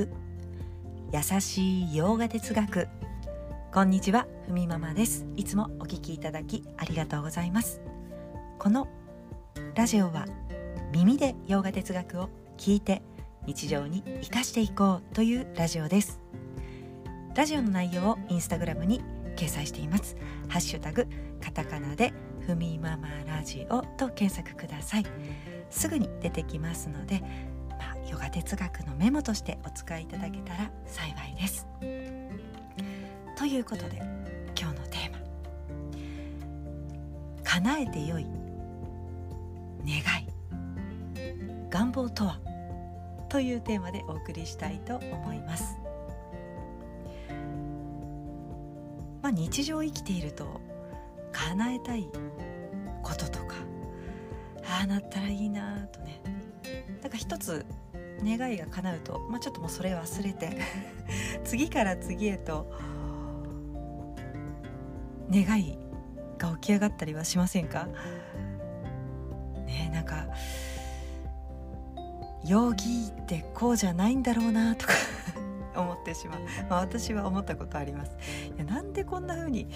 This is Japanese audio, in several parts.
優しい洋画哲学。こんにちはふみママです。いつもお聞きいただきありがとうございます。このラジオは耳で洋画哲学を聞いて日常に生かしていこうというラジオです。ラジオの内容をインスタグラムに掲載しています。ハッシュタグカタカナでふみママラジオと検索ください。すぐに出てきますので、ヨガ哲学のメモとしてお使いいただけたら幸いですということで今日のテーマ「叶えてよい願い願望とは?」というテーマでお送りしたいと思います。まあ、日常生きていると叶えたいこととかああなったらいいなとねだか一つ願いが叶うと、まあ、ちょっともうそれ忘れて 次から次へと願いが起き上がったりはしませんか？ねなんかヨギってこうじゃないんだろうなとか 思ってしまう、まあ、私は思ったことあります。いやなんでこんな風に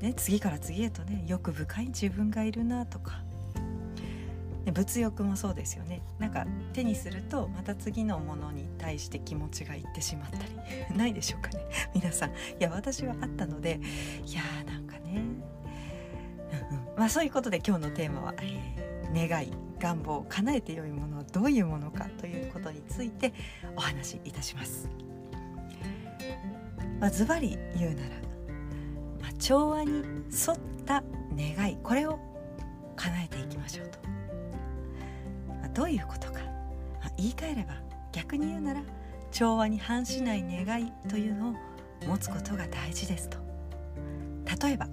ね次から次へとね欲深い自分がいるなとか物欲もそうですよね。なんか手にするとまた次のものに対して気持ちがいってしまったり。ないでしょうかね。皆さん。いや私はあったのでいやーなんかね、まあそういうことで今日のテーマは、願い願望叶えて良いものはどういうものかということについてお話しいたします。まあ、ズバリ言うなら、まあ、調和に沿った願いこれを叶えていきましょうと。どういうことか、まあ、言い換えれば逆に言うなら調和に反しない願いというのを持つことが大事ですと。例えば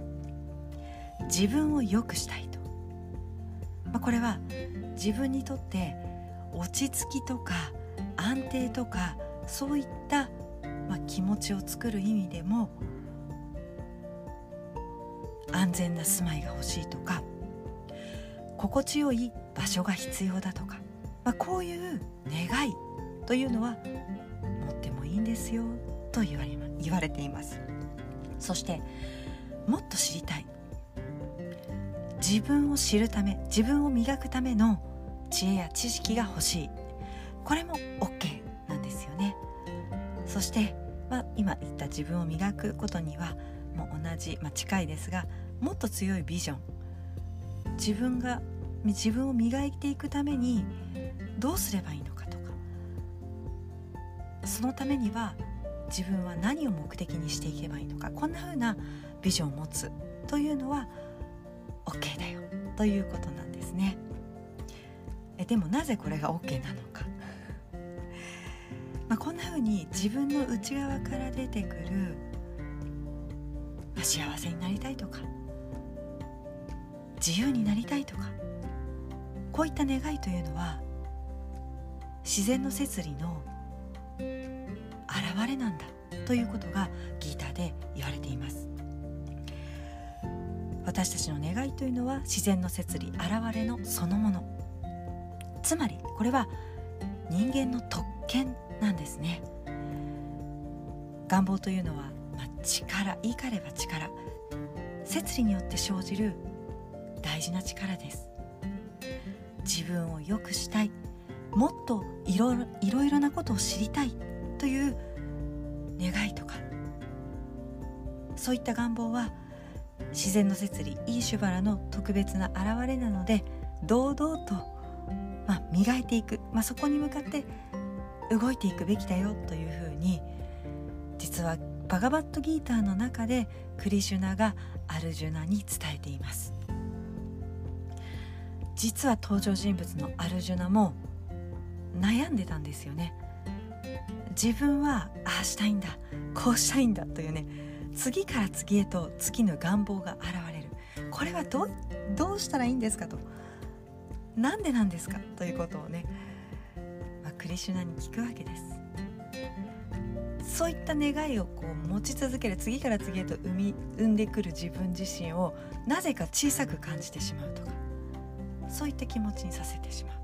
自分を良くしたいとまあ、これは自分にとって落ち着きとか安定とかそういった、まあ、気持ちを作る意味でも安全な住まいが欲しいとか心地よい場所が必要だとか、まあ、こういう願いというのは持ってもいいんですよと言われ言われています。そしてもっと知りたい。自分を知るため自分を磨くための知恵や知識が欲しい。これも OK なんですよね。そして、まあ、今言った自分を磨くことにはもう同じ、まあ、近いですがもっと強いビジョン。自分が自分を磨いていくためにどうすればいいのかとか。そのためには自分は何を目的にしていけばいいのか。こんな風なビジョンを持つ。というのは OK だよ。ということなんですね。えでもなぜこれが OK なのか。まあこんな風に自分の内側から出てくる、まあ、幸せになりたいとか自由になりたいとかこういった願いというのは自然の摂理の現れなんだということがギーターで言われています。私たちの願いというのは自然の摂理現れのそのもの。つまりこれは人間の特権なんですね。願望というのは、まあ、力言い換えれば力。摂理によって生じる大事な力です。自分を良くしたい。もっといろいろいろなことを知りたい。という願いとか。そういった願望は自然の摂理イーシュバラの特別な現れなので堂々と、まあ、磨いていく、まあ、そこに向かって動いていくべきだよ。というふうに実はバガバットギーターの中でクリシュナがアルジュナに伝えています。実は登場人物のアルジュナも悩んでたんですよね。自分はああしたいんだこうしたいんだというね。次から次へと月の願望が現れる。これはどうどうしたらいいんですかと。なんでなんですかということをね、まあ、クリシュナに聞くわけです。そういった願いをこう持ち続ける次から次へと生み生んでくる自分自身をなぜか小さく感じてしまうとか。そういった気持ちにさせてしまう。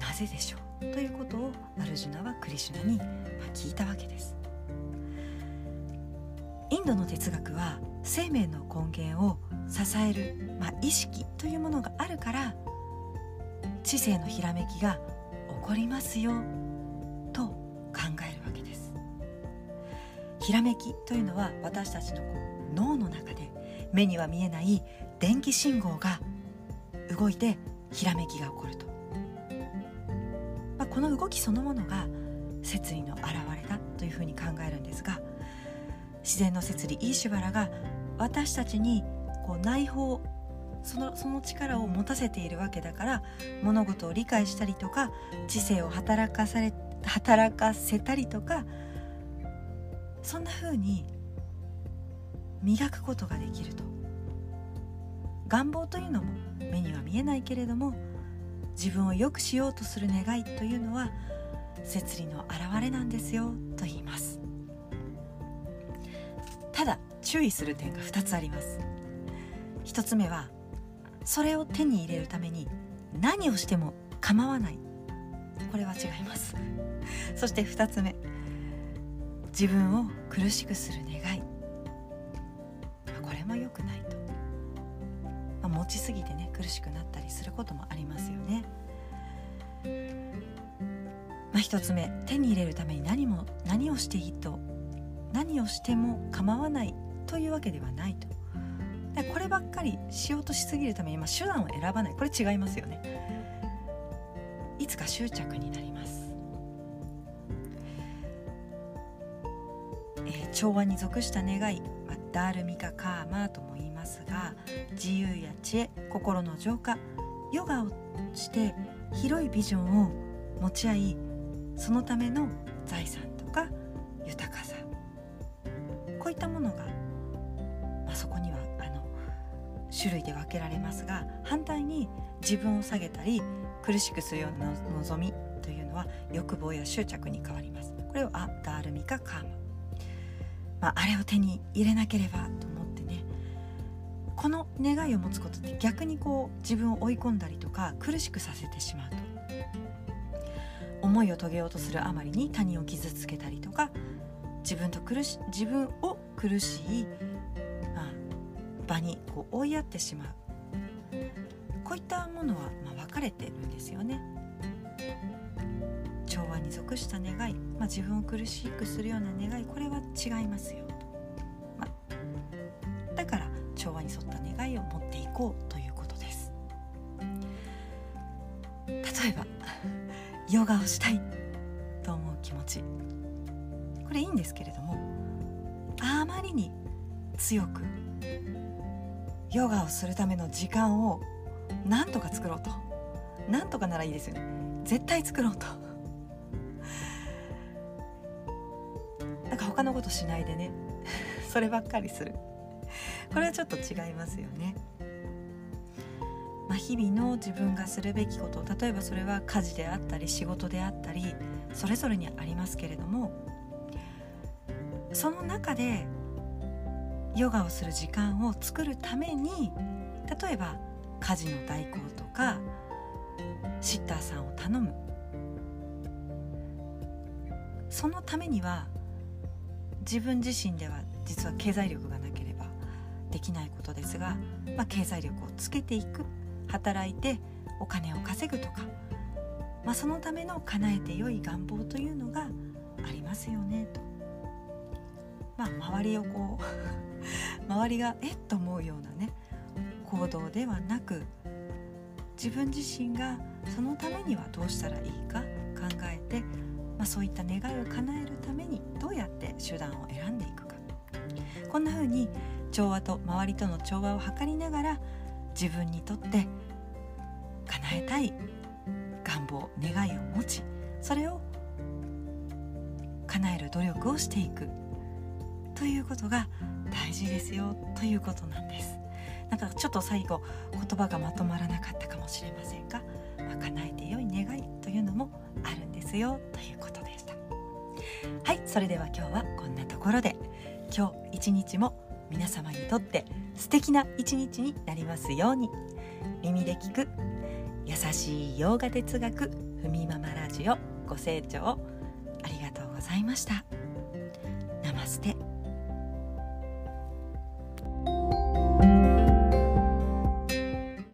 なぜでしょう？ということをアルジュナはクリシュナに聞いたわけです。インドの哲学は生命の根源を支える、まあ、意識というものがあるから知性のひらめきが起こりますよと考えるわけです。ひらめきというのは私たちの脳の中で目には見えない電気信号が動いてひらめきが起こると、まあ、この動きそのものが摂理の表れだというふうに考えるんですが自然の摂理イーシュバラが私たちにこう内包そのその力を持たせているわけだから物事を理解したりとか知性を働かされ働かせたりとかそんな風に磨くことができると。願望というのも目には見えないけれども自分を良くしようとする願いというのは摂理の表れなんですよと言います。ただ注意する点が2つあります。1つ目はそれを手に入れるために何をしても構わない。これは違います。そして2つ目自分を苦しくする願い。これも良くないと、まあ、持ちすぎてね苦しくなったりすることもありますよね。まあ、1つ目手に入れるために何も何をしていいと何をしても構わないというわけではないと。でこればっかりしようとしすぎるために、まあ、手段を選ばない。これ違いますよね。いつか執着になります、えー、調和に属した願い、まあ、ダールミカカーマーとも言いますが自由や知恵心の浄化ヨガをして広いビジョンを持ち合いそのための財産とか豊かさ。こういったものが、まあ、そこにはあの種類で分けられますが反対に自分を下げたり苦しくするような望みというのは欲望や執着に変わります。これをアダールミカカーマ、まあ、あれを手に入れなければこの願いを持つことって逆にこう自分を追い込んだりとか苦しくさせてしまうと。思いを遂げようとするあまりに他人を傷つけたりとか自分と苦し自分を苦しい、まあ、場にこう追いやってしまう。こういったものは、まあ、分かれてるんですよね。調和に属した願い、まあ、自分を苦しくするような願いこれは違いますよ。こうということです。例えばヨガをしたいと思う気持ち。これいいんですけれどもあまりに強くヨガをするための時間をなんとか作ろうと。なんとかならいいですよね。絶対作ろうと。なんか他のことしないでね。そればっかりする。これはちょっと違いますよね。まあ、日々の自分がするべきこと例えばそれは家事であったり仕事であったりそれぞれにありますけれどもその中でヨガをする時間を作るために例えば家事の代行とかシッターさんを頼む。そのためには自分自身では実は経済力がなければできないことですが、まあ、経済力をつけていく。働いてお金を稼ぐとか、まあ、そのための叶えて良い願望というのがありますよねと。まあ、周りをこう 周りがえっと思うようなね行動ではなく自分自身がそのためにはどうしたらいいか考えて、まあ、そういった願いを叶えるためにどうやって手段を選んでいくかこんな風に調和と周りとの調和を図りながら自分にとって叶えたい願望願いを持ちそれを叶える努力をしていく。ということが大事ですよということなんです。なんかちょっと最後言葉がまとまらなかったかもしれませんが、まあ、叶えて良い願いというのもあるんですよということでした。はいそれでは今日はこんなところで今日一日も皆様にとって素敵な一日になりますように。耳で聞く優しい洋画哲学ふみママラジオご清聴ありがとうございました。ナマステ。